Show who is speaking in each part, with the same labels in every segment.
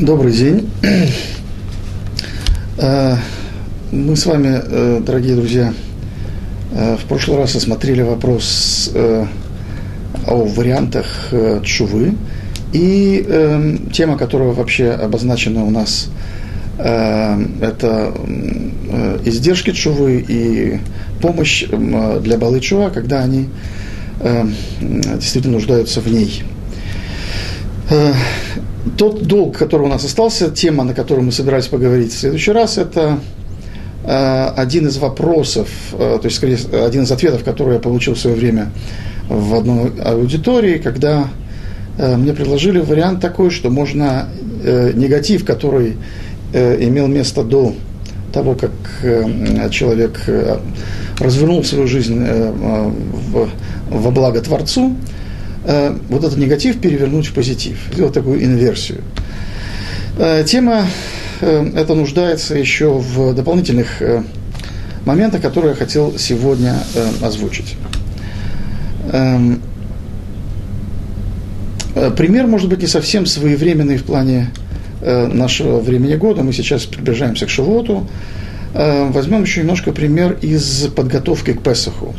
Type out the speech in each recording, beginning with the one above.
Speaker 1: Добрый день. Э, мы с вами, э, дорогие друзья, э, в прошлый раз осмотрели вопрос о вариантах чувы. И тема, которая вообще обозначена у нас, это издержки чувы и помощь для балы чува, когда они действительно нуждаются в ней тот долг, который у нас остался, тема, на которую мы собирались поговорить в следующий раз, это э, один из вопросов, э, то есть, скорее, один из ответов, который я получил в свое время в одной аудитории, когда э, мне предложили вариант такой, что можно негатив, который имел место до того, как человек развернул свою жизнь во благо Творцу, Э, вот этот негатив перевернуть в позитив, сделать такую инверсию. Э, тема э, эта нуждается еще в дополнительных моментах, которые я хотел сегодня озвучить. Эм, пример может быть не совсем своевременный в плане нашего времени года. Мы сейчас приближаемся к Шивоту. Возьмем еще немножко пример из подготовки к Песаху.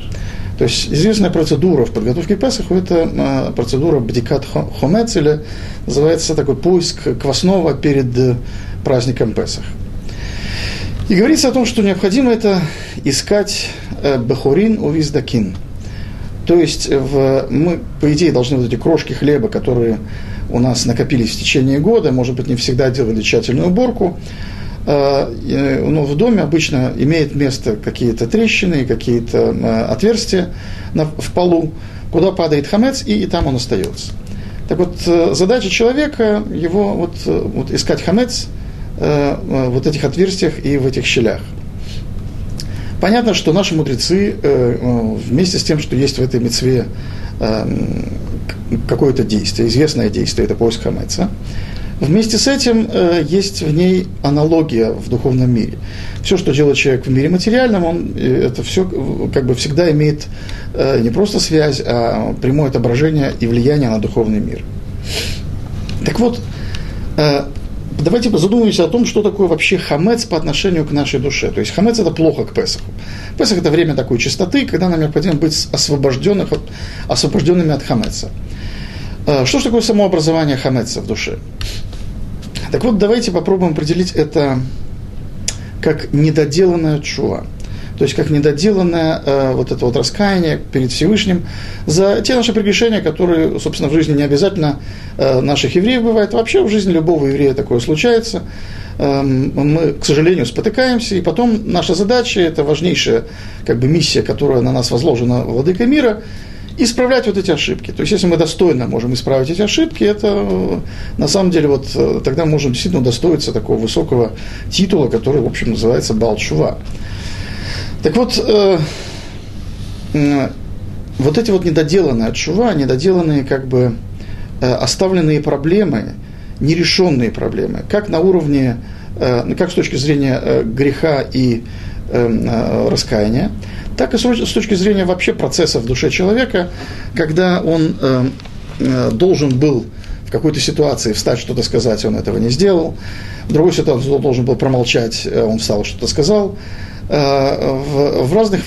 Speaker 1: То есть известная процедура в подготовке к Песаху – это а, процедура бдикат хомец, или называется такой поиск квасного перед э, праздником Песах. И говорится о том, что необходимо это искать э, бахурин у виздакин. То есть в, мы, по идее, должны вот эти крошки хлеба, которые у нас накопились в течение года, может быть, не всегда делали тщательную уборку, Э, но ну, в доме обычно имеет место какие-то трещины, какие-то э, отверстия в полу, куда падает хамец, и, и там он остается. Так вот, э, задача человека его вот, вот искать хамец вот этих отверстиях и в этих щелях. Понятно, что наши мудрецы вместе с тем, что есть в этой мецве какое-то действие, известное действие, это поиск хамеца, Вместе с этим э, есть в ней аналогия в духовном мире. Все, что делает человек в мире материальном, он, э, это все как бы всегда имеет э, не просто связь, а прямое отображение и влияние на духовный мир. Так вот, э, давайте задумаемся о том, что такое вообще хамец по отношению к нашей душе. То есть хамец это плохо к Песаху. Песах это время такой чистоты, когда нам необходимо быть освобожденных, освобожденными от хамеца. Э, что же такое самообразование хамеца в душе? Так вот, давайте попробуем определить это как недоделанная чува. То есть как недоделанное э, вот это вот раскаяние перед Всевышним за те наши прегрешения, которые, собственно, в жизни не обязательно э, наших евреев бывает. Вообще в жизни любого еврея такое случается. Э, мы, к сожалению, спотыкаемся, и потом наша задача, это важнейшая как бы, миссия, которая на нас возложена владыкой мира – исправлять вот эти ошибки. То есть, если мы достойно можем исправить эти ошибки, это э, на самом деле вот э, тогда мы можем действительно удостоиться такого высокого титула, который, в общем, называется Балчува. Так вот, э, э, вот эти вот недоделанные отшува, недоделанные как бы э, оставленные проблемы, нерешенные проблемы, как на уровне, э, как с точки зрения э, греха и раскаяния, так и с точки зрения вообще процесса в душе человека, когда он э, э, должен был в какой-то ситуации встать, что-то сказать, он этого не сделал. В другой ситуации он должен был промолчать, э, он встал, что-то сказал. Э, в, разных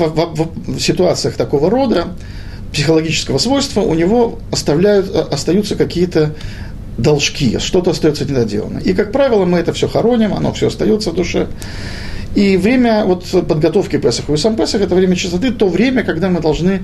Speaker 1: ситуациях такого рода психологического свойства у него оставляют, э, остаются какие-то должки, что-то остается недоделанно. И, как правило, мы это все хороним, оно все остается в душе. И время вот подготовки Песаха и сам Песах – это время чистоты, то время, когда мы должны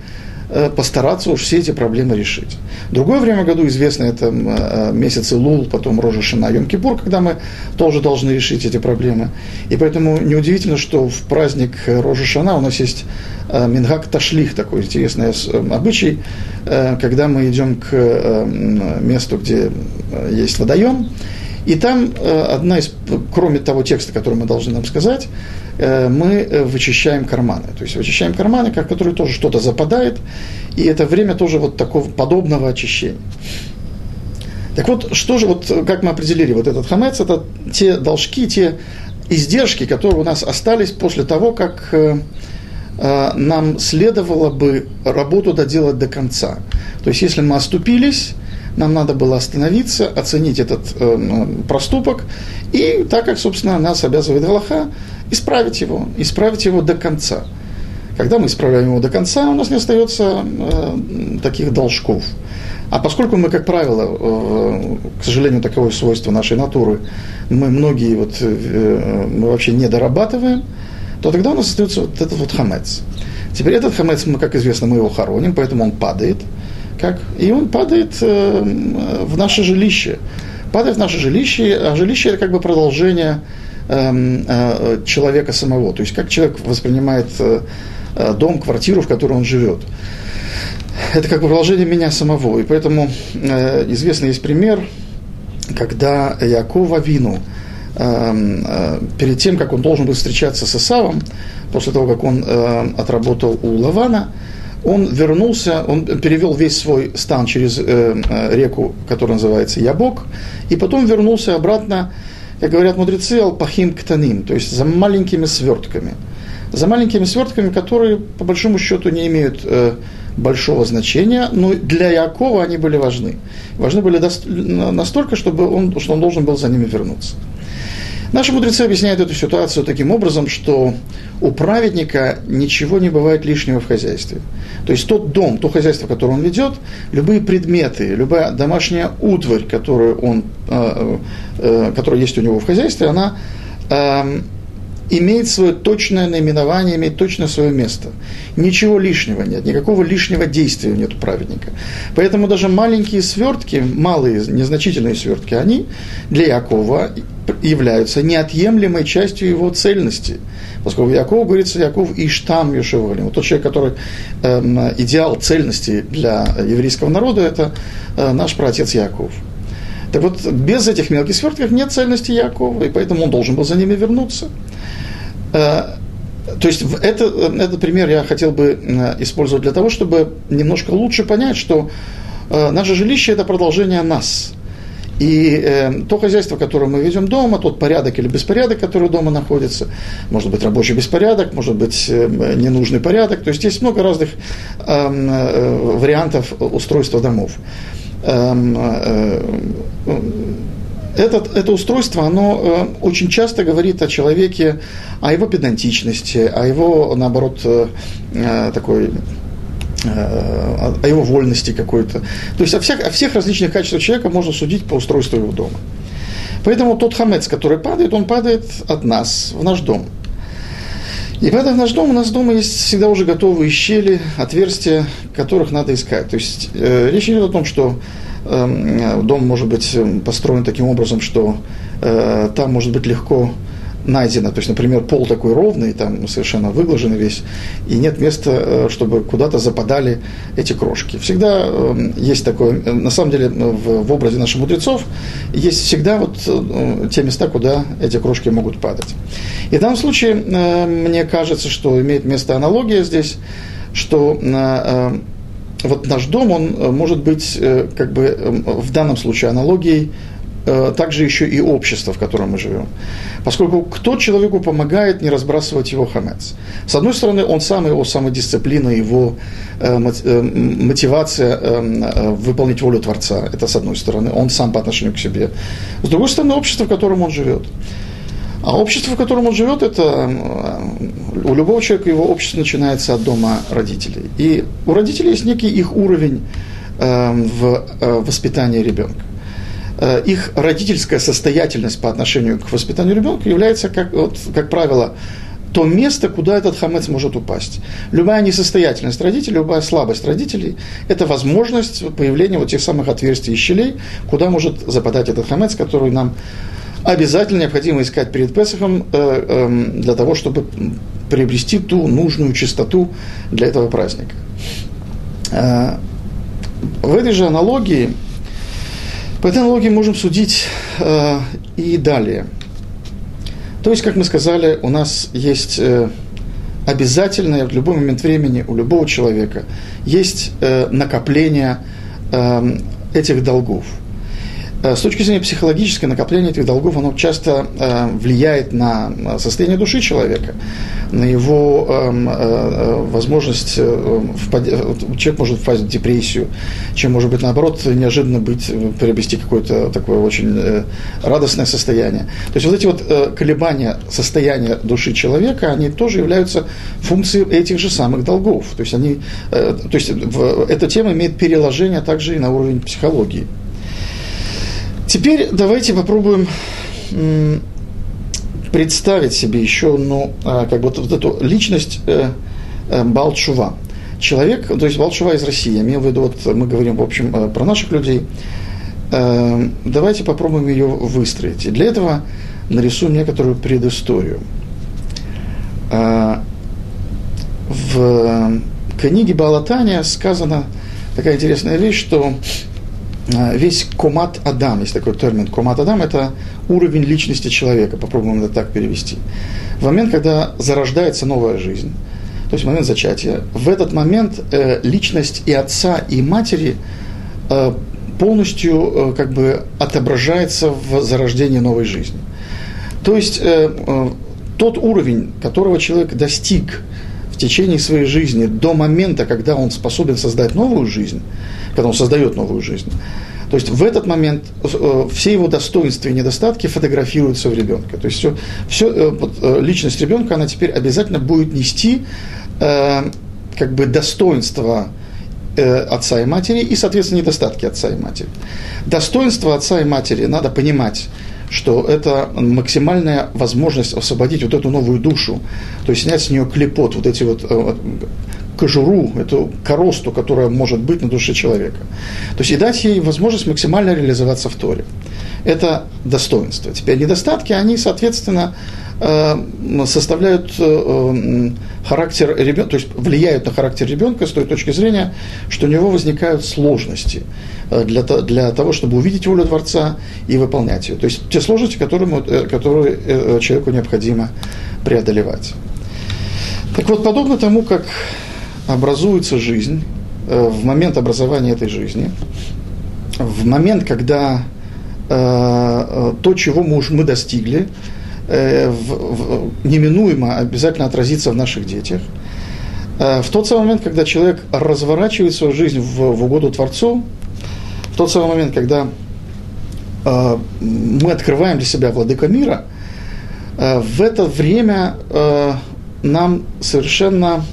Speaker 1: э, постараться уж все эти проблемы решить. Другое время году известно это э, месяцы Лул, потом Рожа Шина, Йом Кипур, когда мы тоже должны решить эти проблемы. И поэтому неудивительно, что в праздник Рожа Шана у нас есть э, Мингак Ташлих, такой интересный обычай, когда мы идем к месту, где есть водоем, и там э, одна из, кроме того текста, который мы должны нам сказать, э, мы э, вычищаем карманы. То есть вычищаем карманы, как которые тоже что-то западает, и это время тоже вот такого подобного очищения. Так вот, что же, вот, как мы определили, вот этот хамец, это те должки, те издержки, которые у нас остались после того, как нам следовало бы работу доделать до конца. То есть, если мы оступились, нам надо было остановиться, оценить этот э, проступок, и так как, собственно, нас обязывает Галаха, исправить его, исправить его до конца. Когда мы исправляем его до конца, у нас не остается э, таких должков. А поскольку мы, как правило, э, к сожалению, таковое свойство нашей натуры, мы многие вот, э, мы вообще не дорабатываем, то тогда у нас остается вот этот вот хамец. Теперь этот хамец, мы, как известно, мы его хороним, поэтому он падает. Как? И он падает э, в наше жилище. Падает в наше жилище, а жилище это как бы продолжение эм, э, человека самого. То есть как человек воспринимает э, дом, квартиру, в которой он живет. Это как бы продолжение меня самого. И поэтому э, известный есть пример, когда Якова Вину – Эм, перед тем, как он должен был встречаться с Исавом, после того, как он э, отработал у Лавана, он вернулся, он перевел весь свой стан через э, реку, которая называется Ябок, и потом вернулся обратно, как говорят мудрецы, алпахим ктаним, то есть за маленькими свертками. За маленькими свертками, которые, по большому счету, не имеют большого значения, но для Якова они были важны. Важны были настолько, чтобы он, что он должен был за ними вернуться. Наши мудрецы объясняют эту ситуацию таким образом, что у праведника ничего не бывает лишнего в хозяйстве. То есть тот дом, то хозяйство, которое он ведет, любые предметы, любая домашняя утварь, которую он, э, э, которая есть у него в хозяйстве, она э, имеет свое точное наименование, имеет точно свое место. Ничего лишнего нет, никакого лишнего действия нет у праведника. Поэтому даже маленькие свертки, малые, незначительные свертки, они для Якова являются неотъемлемой частью его цельности. Поскольку Яков говорится, Яков Иштам Йошеволим. Вот тот человек, который э, идеал цельности для еврейского народа, это э, наш праотец Яков. Так вот, без этих мелких свертков нет цельности Якова, и поэтому он должен был за ними вернуться. Э, то есть это, этот пример я хотел бы э, использовать для того, чтобы немножко лучше понять, что э, наше жилище – это продолжение нас. И то хозяйство, которое мы ведем дома, тот порядок или беспорядок, который дома находится, может быть рабочий беспорядок, может быть ненужный порядок. То есть есть много разных эм, вариантов устройства домов. Эм, э, этот, это устройство, оно э, очень часто говорит о человеке, о его педантичности, о его, наоборот, э, такой о его вольности какой-то. То есть о всех, о всех различных качествах человека можно судить по устройству его дома. Поэтому тот хамец, который падает, он падает от нас в наш дом. И поэтому наш дом, у нас дома есть всегда уже готовые щели, отверстия, которых надо искать. То есть э, речь идет о том, что Эм, дом может быть эм, построен таким образом, что э, там может быть легко найдено. То есть, например, пол такой ровный, там совершенно выглаженный весь, и нет места, э, чтобы куда-то западали эти крошки. Всегда эм, есть такое, э, на самом деле, в, в образе наших мудрецов есть всегда вот те места, куда эти крошки могут падать. И в данном случае мне кажется, что имеет место аналогия здесь, что вот наш дом, он э, может быть, э, как бы в данном случае аналогией, э, также еще и общество, в котором мы живем. Поскольку кто человеку помогает не разбрасывать его хамец? С одной стороны, он сам, его самодисциплина, его мотивация эм, выполнить волю Творца, это с одной стороны, он сам по отношению к себе. С другой стороны, общество, в котором он живет. А общество, в котором он живет, это э, у любого человека его общество начинается от дома родителей. И у родителей есть некий их уровень э, в э, воспитании ребенка. Их родительская состоятельность по отношению к воспитанию ребенка является, как, вот, как правило, то место, куда этот хамец может упасть. Любая несостоятельность родителей, любая слабость родителей – это возможность появления вот тех самых отверстий и щелей, куда может западать этот хамец, который нам обязательно необходимо искать перед Песохом э, э, для того, чтобы приобрести ту нужную чистоту для этого праздника. Э, в этой же аналогии, по этой аналогии можем судить э, и далее. То есть, как мы сказали, у нас есть э, обязательное в любой момент времени у любого человека есть э, накопление э, этих долгов – С точки зрения психологической, накопление этих долгов, оно часто э, влияет на состояние души человека, на его эм, э, возможность, э, человек может впасть в депрессию, чем может быть наоборот неожиданно быть, приобрести какое-то такое очень радостное состояние. То есть вот эти вот колебания состояния души человека, они тоже являются функцией этих же самых долгов. То есть, они, то есть эта тема имеет переложение также и на уровень психологии. Теперь давайте попробуем представить себе еще, ну, а, как бы вот, эту личность э, э, Балчува. Человек, то есть Балчува из России, я имею в виду, вот мы говорим, в общем, э, про наших людей. Давайте попробуем ее выстроить. И для этого нарисуем некоторую предысторию. В книге Балатания сказана такая интересная вещь, что весь комат Адам, есть такой термин, комат Адам – это уровень личности человека, попробуем это так перевести. В момент, когда зарождается новая жизнь, то есть момент зачатия, в этот момент э, личность и отца, и матери э, полностью э, как бы отображается в зарождении новой жизни. То есть э, э, тот уровень, которого человек достиг в течение своей жизни до момента, когда он способен создать новую жизнь, когда он создает новую жизнь. То есть в этот момент э, все его достоинства и недостатки фотографируются в ребенке. То есть все, все, э, э, личность ребенка, она теперь обязательно будет нести как бы достоинство отца и матери и, соответственно, недостатки отца и матери. Достоинство отца и матери надо понимать, что это максимальная возможность освободить вот эту новую душу, то есть снять с нее клепот, вот эти вот кожуру, эту коросту, которая может быть на душе человека. То есть и дать ей возможность максимально реализоваться в Торе. Это достоинство. Теперь недостатки, они, соответственно, э, составляют э, характер ребенка, то есть влияют на характер ребенка с той точки зрения, что у него возникают сложности э, для, для того, чтобы увидеть волю Творца и выполнять ее. То есть те сложности, которые, которые человеку необходимо преодолевать. Так вот, подобно тому, как образуется жизнь, э, в момент образования этой жизни, в момент, когда э, э, то, чего мы, уж мы достигли, в, в, неминуемо обязательно отразится в наших детях. В тот самый момент, когда человек разворачивает свою жизнь в, в угоду Творцу, в тот самый момент, когда э, мы открываем для себя владыка мира, э, в это время э, нам совершенно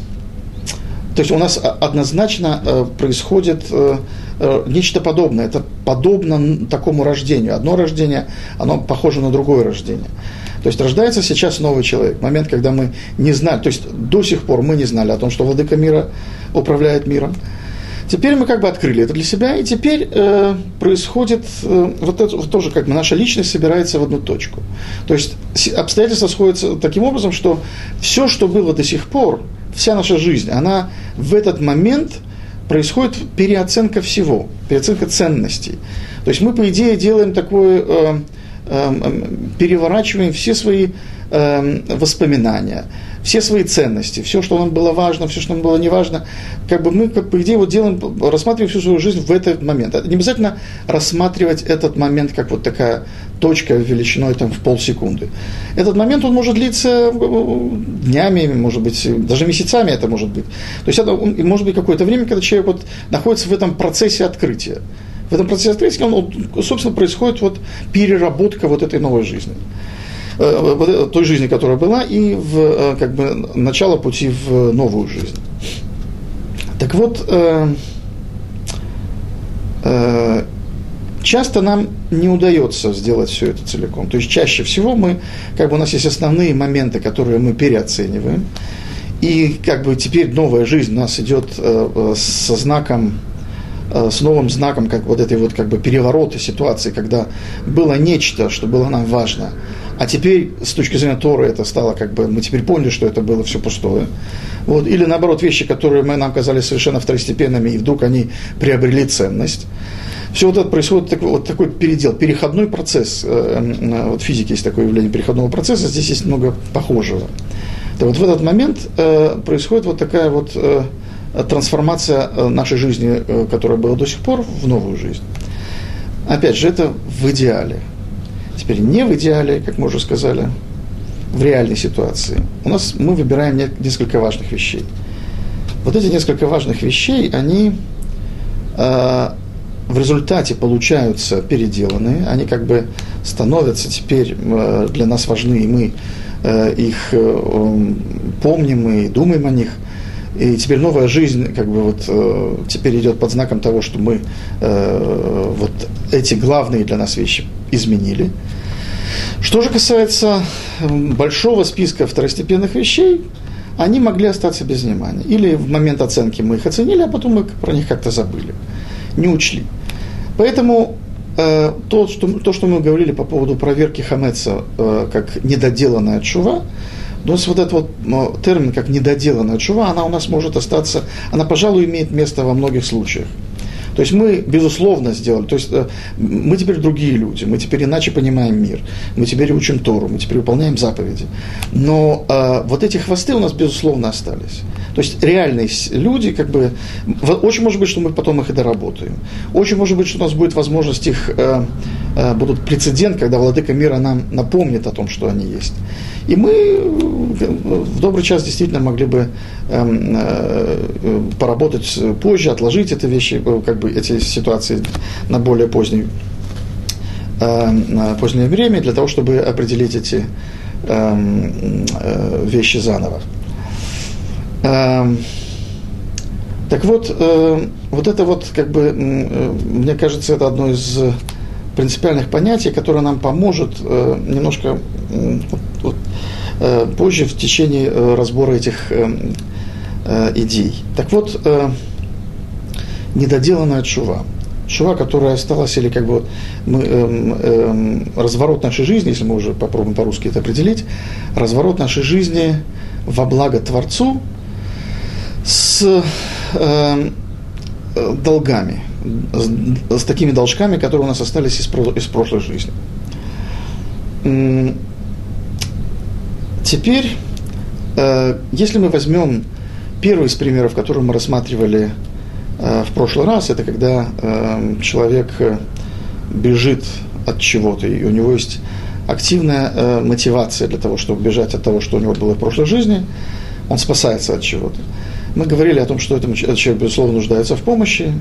Speaker 1: то есть у нас однозначно э, происходит э, э, нечто подобное. Это подобно такому рождению. Одно рождение, оно похоже на другое рождение. То есть рождается сейчас новый человек. Момент, когда мы не знали, то есть до сих пор мы не знали о том, что владыка мира управляет миром. Теперь мы как бы открыли это для себя, и теперь э, происходит э, вот это вот тоже как бы наша личность собирается в одну точку. То есть обстоятельства сходятся таким образом, что все, что было до сих пор, вся наша жизнь, она в этот момент происходит переоценка всего, переоценка ценностей. То есть мы, по идее, делаем такое, э, переворачиваем все свои э, воспоминания, все свои ценности, все, что нам было важно, все, что нам было неважно, как бы мы, как по идее, вот делаем, рассматриваем всю свою жизнь в этот момент. Не обязательно рассматривать этот момент как вот такая точка величиной там, в полсекунды. Этот момент, он может длиться э, днями, может быть, даже месяцами это может быть. То есть это может быть какое-то время, когда человек вот находится в этом процессе открытия. В этом процессе он, собственно, происходит вот переработка вот этой новой жизни. Э, той жизни, которая была, и в э, как бы, начало пути в новую жизнь. Так вот, э, э, часто нам не удается сделать все это целиком. То есть чаще всего мы, как бы у нас есть основные моменты, которые мы переоцениваем, и как бы теперь новая жизнь у нас идет э, со знаком с новым знаком, как вот этой вот как бы переворота ситуации, когда было нечто, что было нам важно, а теперь, с точки зрения Торы, это стало как бы, мы теперь поняли, что это было все пустое. Вот. Или наоборот, вещи, которые мы, нам казались совершенно второстепенными, и вдруг они приобрели ценность. Все вот это происходит такой, вот такой передел, переходной процесс. Э, э, вот в физике есть такое явление переходного процесса, здесь есть много похожего. Так вот в этот момент э, происходит вот такая вот трансформация нашей жизни, которая была до сих пор, в новую жизнь. Опять же, это в идеале. Теперь не в идеале, как мы уже сказали, в реальной ситуации. У нас мы выбираем несколько важных вещей. Вот эти несколько важных вещей, они э, в результате получаются переделанные, они как бы становятся теперь э, для нас важны, и мы э, их э, помним и думаем о них. И теперь новая жизнь, как бы вот э, теперь идет под знаком того, что мы э, вот эти главные для нас вещи изменили. Что же касается большого списка второстепенных вещей, они могли остаться без внимания. Или в момент оценки мы их оценили, а потом мы про них как-то забыли, не учли. Поэтому э, то, что, то, что мы говорили по поводу проверки хамеца э, как недоделанная чува, то есть вот этот вот ну, термин как недоделанная чува, она у нас может остаться, она, пожалуй, имеет место во многих случаях. То есть мы, безусловно, сделали. То есть э, мы теперь другие люди, мы теперь иначе понимаем мир, мы теперь учим Тору, мы теперь выполняем заповеди. Но э, вот эти хвосты у нас, безусловно, остались. То есть реальные люди, как бы, очень может быть, что мы потом их и доработаем. Очень может быть, что у нас будет возможность их, э, э, будут прецедент, когда владыка мира нам напомнит о том, что они есть. И мы э, в добрый час действительно могли бы эм, э, поработать позже, отложить эти вещи, э, как бы эти ситуации на более позднее, э, позднее время, для того, чтобы определить эти эм, э, вещи заново. Эм, так вот, э, вот это вот, как бы, э, мне кажется, это одно из принципиальных понятий, которое нам поможет э, немножко позже в течение разбора этих э, э, идей. Так вот, недоделанная чува. Чува, которая осталась, или как бы вот мы, э, э, разворот нашей жизни, если мы уже попробуем по-русски это определить, разворот нашей жизни во благо Творцу – с э, долгами, с, с такими должками, которые у нас остались из, из прошлой жизни. Теперь, э, если мы возьмем первый из примеров, который мы рассматривали э, в прошлый раз, это когда э, человек э, бежит от чего-то, и у него есть активная э, мотивация для того, чтобы бежать от того, что у него было в прошлой жизни, он спасается от чего-то. Мы говорили о том, что этот человек, безусловно, нуждается в помощи.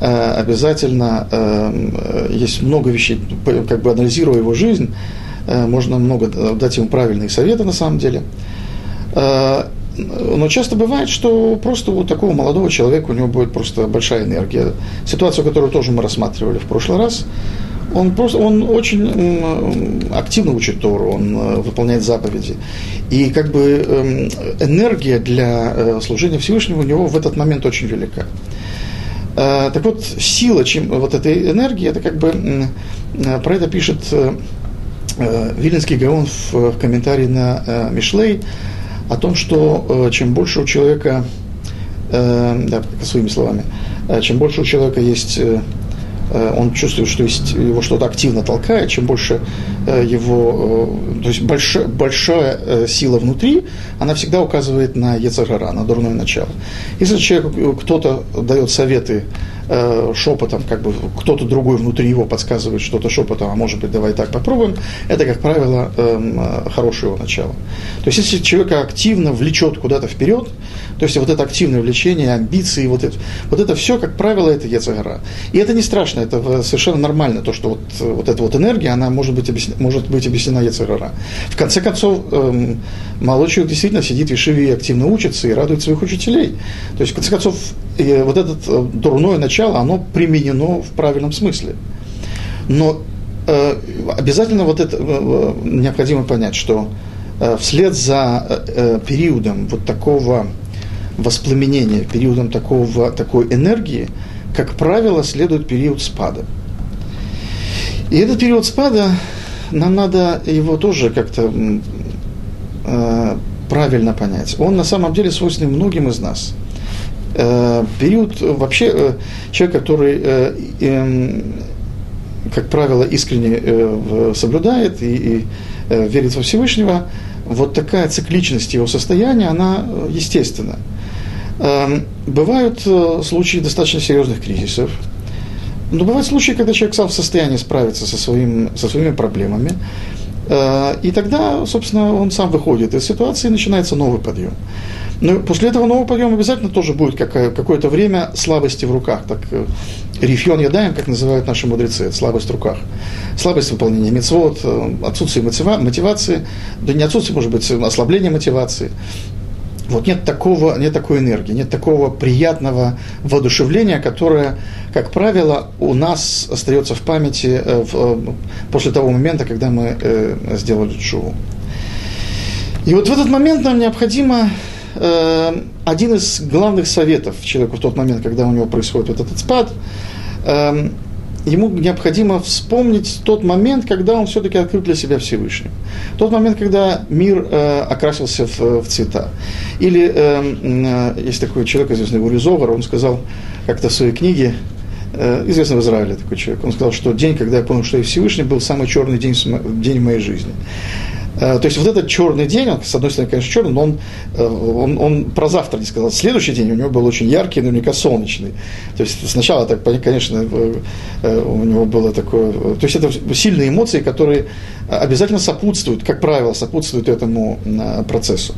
Speaker 1: Э, обязательно э, есть много вещей, как бы анализируя его жизнь, э, можно много дать ему правильные советы на самом деле. Но часто бывает, что просто у такого молодого человека у него будет просто большая энергия. Ситуацию, которую тоже мы рассматривали в прошлый раз, он, просто, он очень активно учит Тору, он э, выполняет заповеди. И как бы эм, энергия для э, служения Всевышнему у него в этот момент очень велика. Э, так вот, сила чем, вот этой энергии, это как бы, про это пишет Виленский Гаон в комментарии на Мишлей, о том, что чем больше у человека, да, своими словами, чем больше у человека есть он чувствует, что есть, его что-то активно толкает, чем больше э, его, э, то есть большая, большая сила внутри, она всегда указывает на Ецагара, на дурное начало. Если человеку кто-то дает советы шепотом, как бы кто-то другой внутри его подсказывает что-то шепотом, а может быть, давай так попробуем, это, как правило, эм, хорошее его начало. То есть, если человека активно влечет куда-то вперед, то есть вот это активное влечение, амбиции, вот это, вот это все, как правило, это Ецагара. И это не страшно, это совершенно нормально, то, что вот, вот эта вот энергия, она может быть, объяснена, может быть объяснена Ецагара. В конце концов, эм, молодой действительно сидит в Ешиве и активно учится и радует своих учителей. То есть, в конце концов, э, вот это э, дурное начало, оно применено в правильном смысле. Но э, обязательно вот это э, необходимо понять, что э, вслед за э, периодом вот такого воспламенения, периодом такого, такой энергии, как правило, следует период спада. И этот период спада, нам надо его тоже как-то э, правильно понять. Он на самом деле свойственен многим из нас. Э, период вообще э, человек, который, э, э, как правило, искренне э, соблюдает и, и э, верит во Всевышнего, вот такая цикличность его состояния, она э, естественна. Эм, бывают э, случаи достаточно серьезных кризисов. Но бывают случаи, когда человек сам в состоянии справиться со, своим, со своими проблемами, э, и тогда, собственно, он сам выходит из ситуации, и начинается новый подъем. Но после этого нового подъема обязательно тоже будет какое-то время слабости в руках. Так, э, рифьон ядаем, как называют наши мудрецы, слабость в руках. Слабость выполнения мецвод, отсутствие мотивации, да не отсутствие, может быть, ослабление мотивации. Вот нет, такого, нет такой энергии, нет такого приятного воодушевления, которое, как правило, у нас остается в памяти э, в, после того момента, когда мы э, сделали чуву. И вот в этот момент нам необходимо э, один из главных советов человеку в тот момент, когда у него происходит вот этот спад, э, ему необходимо вспомнить тот момент, когда он все-таки открыл для себя Всевышнего. Тот момент, когда мир э, окрасился в, в цвета. Или э, э, есть такой человек, известный Уризовар, он сказал как-то в своей книге, э, известный в Израиле такой человек, он сказал, что день, когда я понял, что я Всевышний, был самый черный день, день в моей жизни. Э, то есть вот этот черный день, он, с одной стороны, конечно, черный, но он, э, он, он про завтра не сказал. Следующий день у него был очень яркий, наверняка солнечный. То есть сначала, так, конечно, э, у него было такое... То есть это сильные эмоции, которые обязательно сопутствуют, как правило, сопутствуют этому процессу.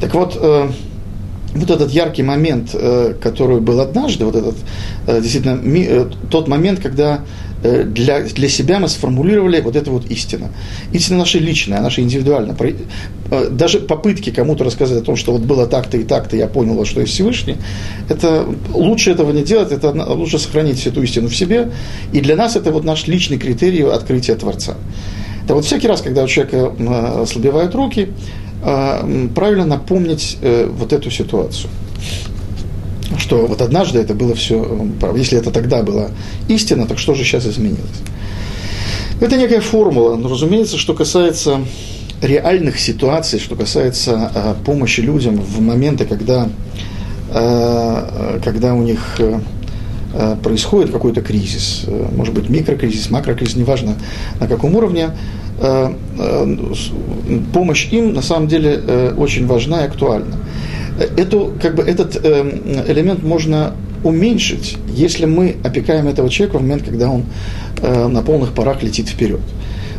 Speaker 1: Так вот, вот этот яркий момент, который был однажды, вот этот действительно тот момент, когда для, для себя мы сформулировали вот это вот истина. Истина наша личная, наша индивидуальная. Э, даже попытки кому-то рассказать о том, что вот было так-то и так-то, я понял, что есть Всевышний, это лучше этого не делать, это лучше сохранить всю эту истину в себе. И для нас это вот наш личный критерий открытия Творца. Это вот всякий раз, когда у человека э, ослабевают руки, правильно напомнить вот эту ситуацию что вот однажды это было все, если это тогда была истина, так что же сейчас изменилось? Это некая формула, но, разумеется, что касается реальных ситуаций, что касается э, помощи людям в моменты, когда, э, когда у них э, происходит какой-то кризис, э, может быть микрокризис, макрокризис, неважно на каком уровне, э, э, помощь им на самом деле э, очень важна и актуальна эту, как бы, этот э, элемент можно уменьшить, если мы опекаем этого человека в момент, когда он э, на полных парах летит вперед.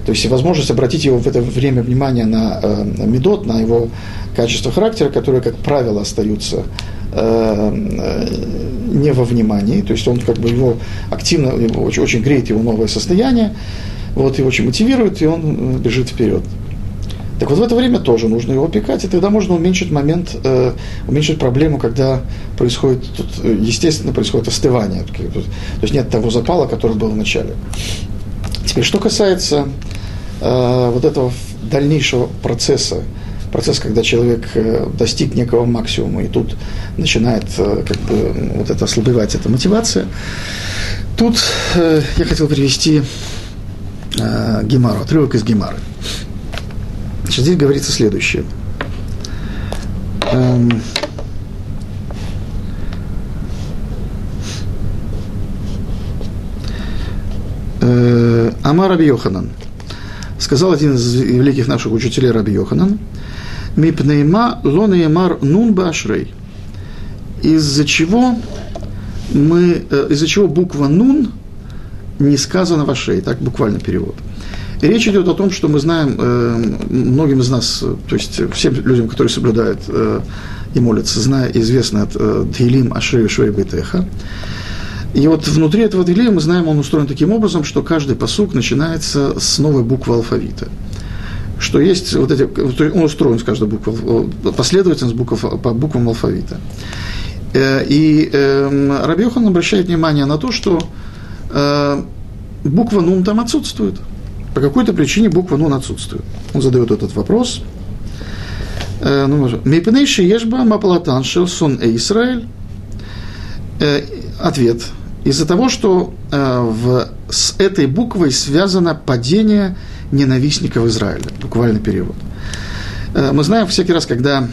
Speaker 1: То есть возможность обратить его в это время внимание на э, медот, на его качество характера, которые, как правило, остаются э, э, не во внимании, то есть он как бы его активно, его очень, очень греет его новое состояние, вот его очень мотивирует, и он э, бежит вперед. Так вот в это время тоже нужно его опекать, и тогда можно уменьшить момент, э, уменьшить проблему, когда происходит, тут, э, естественно, происходит остывание. То есть нет того запала, который был в начале. Теперь, что касается э, вот этого дальнейшего процесса, процесс, когда человек э, достиг некого максимума, и тут начинает э, как бы вот это ослабевать, эта мотивация. Тут э, я хотел привести э, Гемару, отрывок из Гемары. Значит, здесь говорится следующее. Эм, э, Раби Йоханан. Сказал один из великих наших учителей Раби Йоханан. Мипнейма лонеймар нун башрей. Из-за чего мы, э, из-за чего буква нун не сказана в ашей, так буквально перевод. Речь идет о том, что мы знаем, э, многим из нас, то есть всем людям, которые соблюдают э, и молятся, зная, известно от э, Дхилим Ашрею Швей Бетеха. И вот внутри этого Дхилия мы знаем, он устроен таким образом, что каждый посук начинается с новой буквы алфавита что есть вот эти, он устроен с каждой буквы, последовательность букв, по буквам алфавита. Э, и э, Рабиохан обращает внимание на то, что э, буква «нум» там отсутствует – по какой-то причине буква «нун» отсутствует. Он задает этот вопрос. Э, ну, Мипнейши ешба мапалатан шелсон э Израиль. Э, ответ. Из-за того, что в, с этой буквой связано падение ненавистников Израиля. Буквальный перевод. Мы знаем всякий раз, когда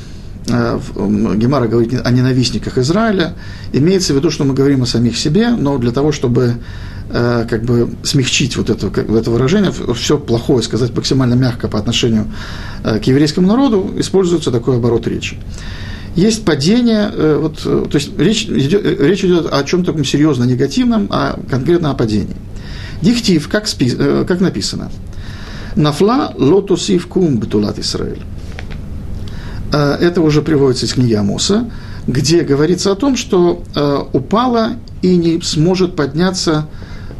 Speaker 1: Гемара говорит о ненавистниках Израиля, имеется в виду, что мы говорим о самих себе, но для того, чтобы Э, как бы смягчить вот это, это выражение, все плохое сказать максимально мягко по отношению э, к еврейскому народу, используется такой оборот речи. есть падение, э, вот, э, то есть речь идет, э, речь идет о чем-то таком серьезно негативном, а конкретно о падении. Дихтив, как, спи, как написано, «Нафла лотусив кум бетулат Исраэль». Это уже приводится из книги Амоса, где говорится о том, что упала и не сможет подняться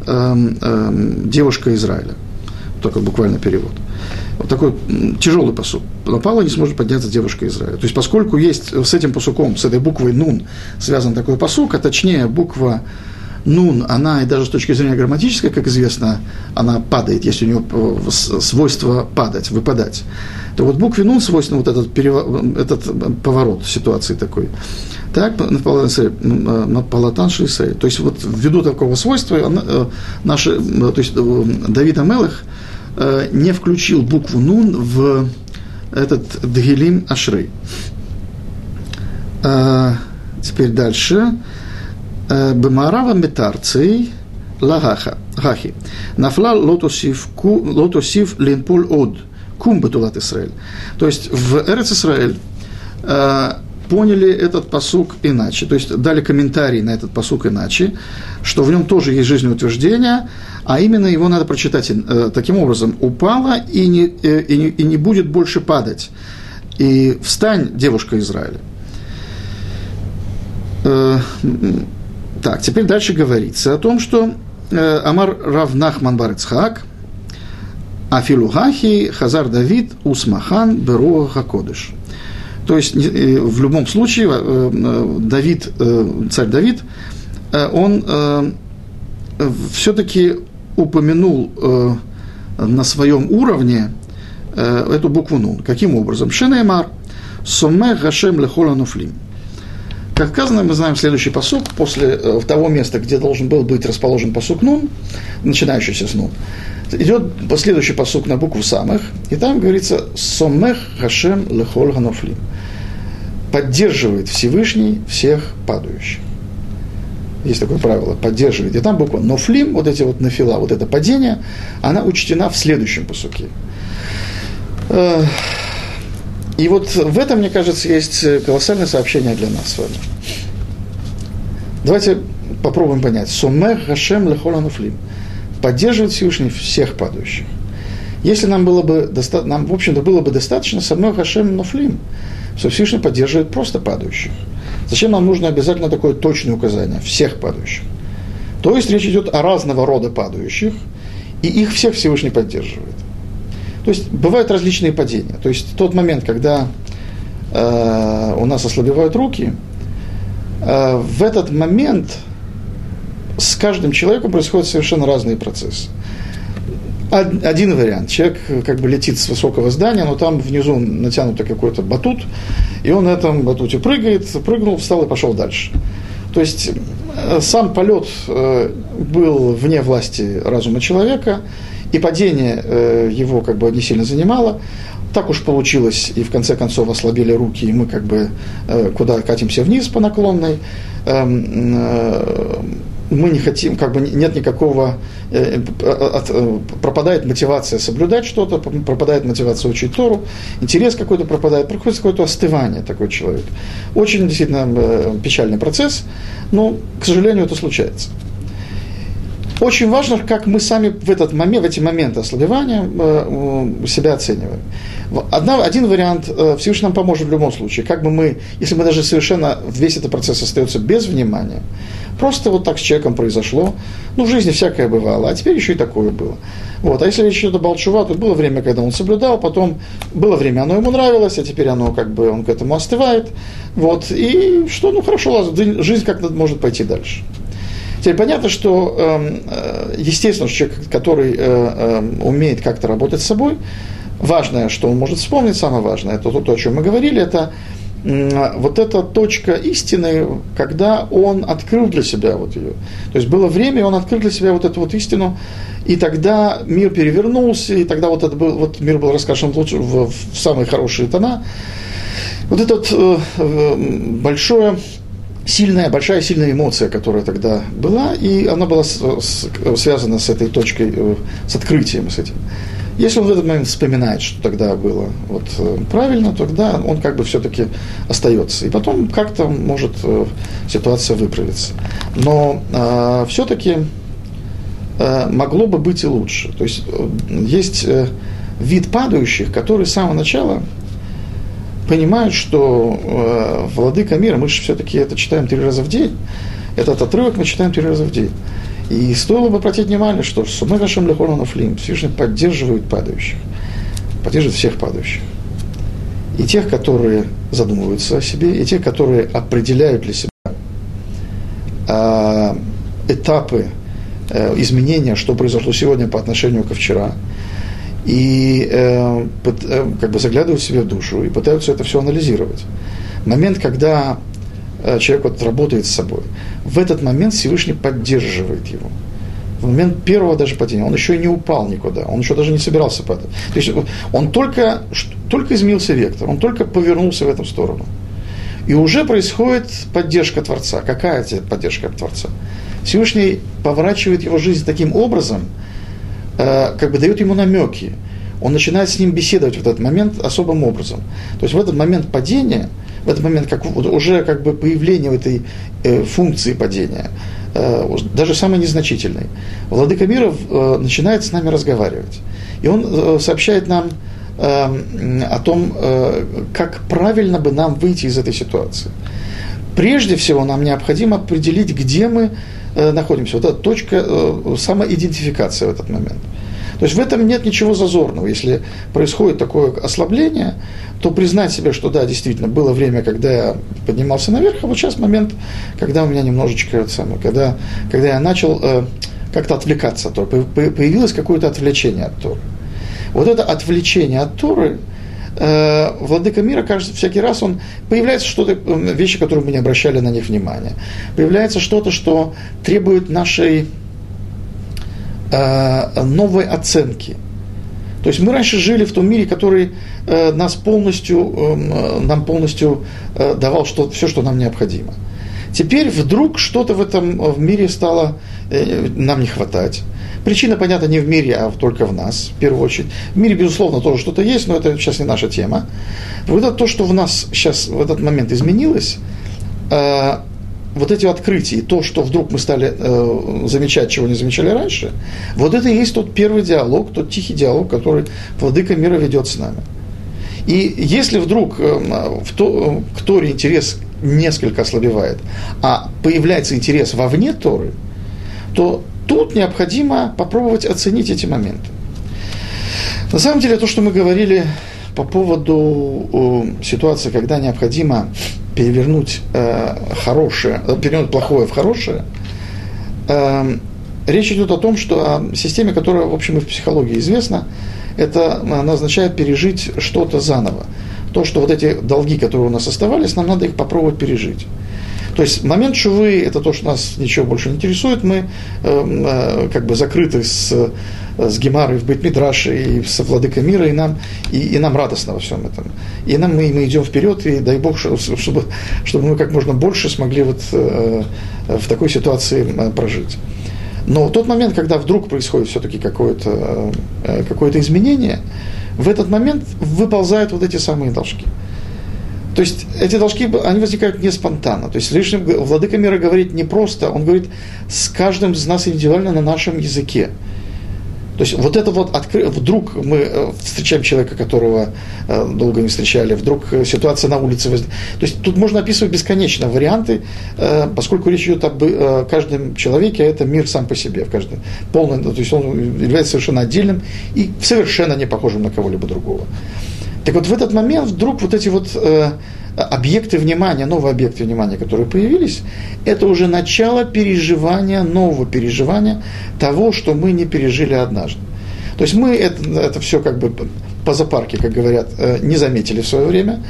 Speaker 1: девушка Израиля. Только буквально перевод вот такой тяжелый посуд. Напала не сможет подняться девушка Израиля. То есть, поскольку есть с этим посуком, с этой буквой «нун» связан такой посук, а точнее буква «нун», она и даже с точки зрения грамматической, как известно, она падает, если у нее э, свойство падать, выпадать, то вот букве «нун» свойственно вот этот, перево... этот поворот ситуации такой. Так, Палатан Шисей. То есть, вот ввиду такого свойства, э, наши, то есть, э, Давид Э, не включил букву Нун в этот Дгилим Ашрей. Э, теперь дальше. Э, Бемарава метарцей лагаха. Гахи. Нафла лотосив, лотосив линпол од. Кум бетулат Исраэль. То есть в Эрец Исраэль поняли этот посук иначе, то есть дали комментарий на этот посук иначе, что в нем тоже есть жизнеутверждение, а именно его надо прочитать э, таким образом. «Упала и не, э, и, не, и не будет больше падать, и встань, девушка Израиля». Так, теперь дальше говорится о том, что э, Амар Равнахман Барицхак, Афилухахи, Хазар Давид, Усмахан, Беруа Хакодыш. То есть, э, в любом случае, э, Давид, царь Давид, он все-таки упомянул на своем уровне эту букву Нун. Каким образом? Шенеймар, Соме Гашем Лехола Нуфлим. Как сказано, мы знаем следующий посук, после э, того места, где должен был быть расположен посук Нун, начинающийся с Нун, идет последующий посук на букву самых, и там говорится «Сомех Хашем Лехол Ганофлим» поддерживает Всевышний всех падающих есть такое правило, поддерживает. И там буква нофлим, вот эти вот нафила, вот это падение, она учтена в следующем посуке. Э, и вот в этом, мне кажется, есть колоссальное сообщение для нас с вами. Давайте попробуем понять. Сумер Хашем Лехола Нофлим. Поддерживает Всевышний всех падающих. Если нам было бы, нам, в общем-то, было бы достаточно Самер Хашем Нофлим, что Всевышний поддерживает просто падающих – Зачем нам нужно обязательно такое точное указание всех падающих? То есть речь идет о разного рода падающих, и их всех Всевышний поддерживает. То есть бывают различные падения. То есть тот момент, когда э, у нас ослабевают руки, э, в этот момент с каждым человеком происходят совершенно разные процессы один вариант. Человек как бы летит с высокого здания, но там внизу натянутый какой-то батут, и он на этом батуте прыгает, прыгнул, встал и пошел дальше. То есть э, сам полет э, был вне власти разума человека, и падение э, его как бы не сильно занимало. Так уж получилось, и в конце концов ослабели руки, и мы как бы куда катимся вниз по наклонной эм, мы не хотим, как бы нет никакого, э, э, э, пропадает мотивация соблюдать что-то, пропадает мотивация учить Тору, интерес какой-то пропадает, проходит какое-то остывание такой человек. Очень действительно э, печальный процесс, но, к сожалению, это случается. Очень важно, как мы сами в этот момент, в эти моменты ослабевания э, себя оцениваем. Одна, один вариант э, Всевышний нам поможет в любом случае. Как бы мы, если мы даже совершенно весь этот процесс остается без внимания, просто вот так с человеком произошло, ну, в жизни всякое бывало, а теперь еще и такое было. Вот. А если речь идет о Балчува, то было время, когда он соблюдал, потом было время, оно ему нравилось, а теперь оно как бы, он к этому остывает. Вот. И что, ну, хорошо, жизнь как-то может пойти дальше. Теперь понятно, что, эм, э, естественно, что человек, который э, эм, умеет как-то работать с собой, важное, что он может вспомнить, самое важное, это то, о чем мы говорили, это вот эта точка истины, когда он открыл для себя вот ее. То есть было время, и он открыл для себя вот эту вот истину, и тогда мир перевернулся, и тогда вот, это был, вот мир был раскрашен лучше, в, в самые хорошие тона. Вот это вот, э, большое сильная, большая сильная эмоция, которая тогда была, и она была с, с, связана с этой точкой, э, с открытием, с этим. Если он в этот момент вспоминает, что тогда было вот, э, правильно, тогда он как бы все-таки остается. И потом как-то может э, ситуация выправиться. Но э, все-таки э, могло бы быть и лучше. То есть э, есть э, вид падающих, которые с самого начала понимают, что э, владыка мира, мы же все-таки это читаем три раза в день, этот отрывок мы читаем три раза в день. И стоило бы обратить внимание, что Сумэ Гашем Лехорон Флим Всевышний поддерживает падающих, поддерживает всех падающих. И тех, которые задумываются о себе, и тех, которые определяют для себя э, этапы э, изменения, что произошло сегодня по отношению ко вчера, и э, э, как бы заглядывают себе в душу и пытаются это все анализировать. Момент, когда Э, человек вот работает с собой, в этот момент Всевышний поддерживает его. В момент первого даже падения он еще и не упал никуда, он еще даже не собирался падать. То есть он только, только изменился вектор, он только повернулся в эту сторону. И уже происходит поддержка Творца. Какая это поддержка Творца? Всевышний поворачивает его жизнь таким образом, э, как бы дает ему намеки. Он начинает с ним беседовать в этот момент особым образом. То есть в этот момент падения – в этот момент как, уже как бы появление этой э, функции падения, э, даже самой незначительной, Владыка мира э, начинает с нами разговаривать. И он э, сообщает нам э, о том, э, как правильно бы нам выйти из этой ситуации. Прежде всего нам необходимо определить, где мы э, находимся. Вот эта точка э, самоидентификации в этот момент. То есть в этом нет ничего зазорного. Если происходит такое ослабление, то признать себе, что да, действительно, было время, когда я поднимался наверх, а вот сейчас момент, когда у меня немножечко, это самое, когда, когда я начал э, как-то отвлекаться от Торы, появилось какое-то отвлечение от Торы. Вот это отвлечение от Торы, э, Владыка мира, кажется, всякий раз он появляется что-то, э, вещи, которые мы не обращали на них внимания. Появляется что-то, что требует нашей э, новой оценки – то есть мы раньше жили в том мире, который э, нас полностью, э, нам полностью э, давал что, все, что нам необходимо. Теперь вдруг что-то в этом в мире стало э, нам не хватать. Причина, понятно, не в мире, а только в нас, в первую очередь. В мире, безусловно, тоже что-то есть, но это сейчас не наша тема. Вот это то, что в нас сейчас в этот момент изменилось, э, вот эти открытия, то, что вдруг мы стали э, замечать, чего не замечали раньше, вот это и есть тот первый диалог, тот тихий диалог, который Владыка мира ведет с нами. И если вдруг э, в то, к Торе интерес несколько ослабевает, а появляется интерес вовне Торы, то тут необходимо попробовать оценить эти моменты. На самом деле, то, что мы говорили по поводу э, ситуации, когда необходимо перевернуть э, хорошее, э, перевернуть плохое в хорошее, речь идет о том, что о системе, которая, в общем, и в психологии известна, это она означает пережить что-то заново. То, что вот эти долги, которые у нас оставались, нам надо их попробовать пережить. То есть момент шувы – это то, что нас ничего больше не интересует. Мы э, э, как бы закрыты с, с Гемарой в Бейтмидраше и с Владыкой мира, и нам, и, и нам радостно во всем этом. И нам мы, мы идем вперед, и дай Бог, чтобы, чтобы мы как можно больше смогли вот, э, в такой ситуации э, прожить. Но тот момент, когда вдруг происходит все-таки какое-то, э, какое-то изменение, в этот момент выползают вот эти самые должки. То есть эти должки, они возникают не спонтанно. То есть лишним владыка мира говорит не просто, он говорит с каждым из нас индивидуально на нашем языке. То есть вот это вот откры... вдруг мы э, встречаем человека, которого э, долго не встречали, вдруг э, ситуация на улице возникает. То есть тут можно описывать бесконечно варианты, поскольку речь идет об каждом человеке, а это мир сам по себе, в каждом полный, то есть он является совершенно отдельным и совершенно не похожим на кого-либо другого. Так вот в этот момент вдруг вот эти вот объекты внимания, новые объекты внимания, которые появились, это уже начало переживания, нового переживания того, что мы не пережили однажды. То есть мы это, это все как бы по запарке, как говорят, э, не заметили в свое время.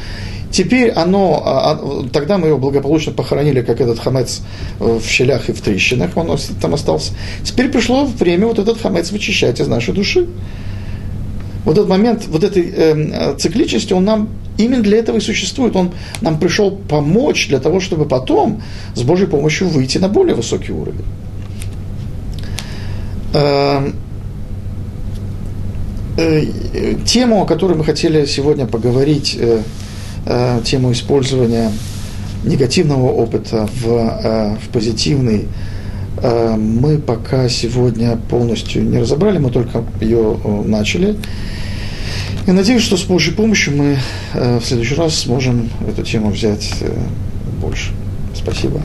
Speaker 1: Теперь оно, а, а, тогда мы его благополучно похоронили, как этот хамец э, в щелях и в трещинах, он там остался. Теперь пришло время вот этот хамец вычищать из нашей души вот этот момент, вот этой э, цикличности, он нам именно для этого и существует. Он нам пришел помочь для того, чтобы потом с Божьей помощью выйти на более высокий уровень. Э, э, тему, о которой мы хотели сегодня поговорить, э, э, тему использования негативного опыта в, э, в позитивный, мы пока сегодня полностью не разобрали, мы только ее э, начали. И надеюсь, что с Божьей помощью мы э, в следующий раз сможем эту тему взять э, больше. Спасибо.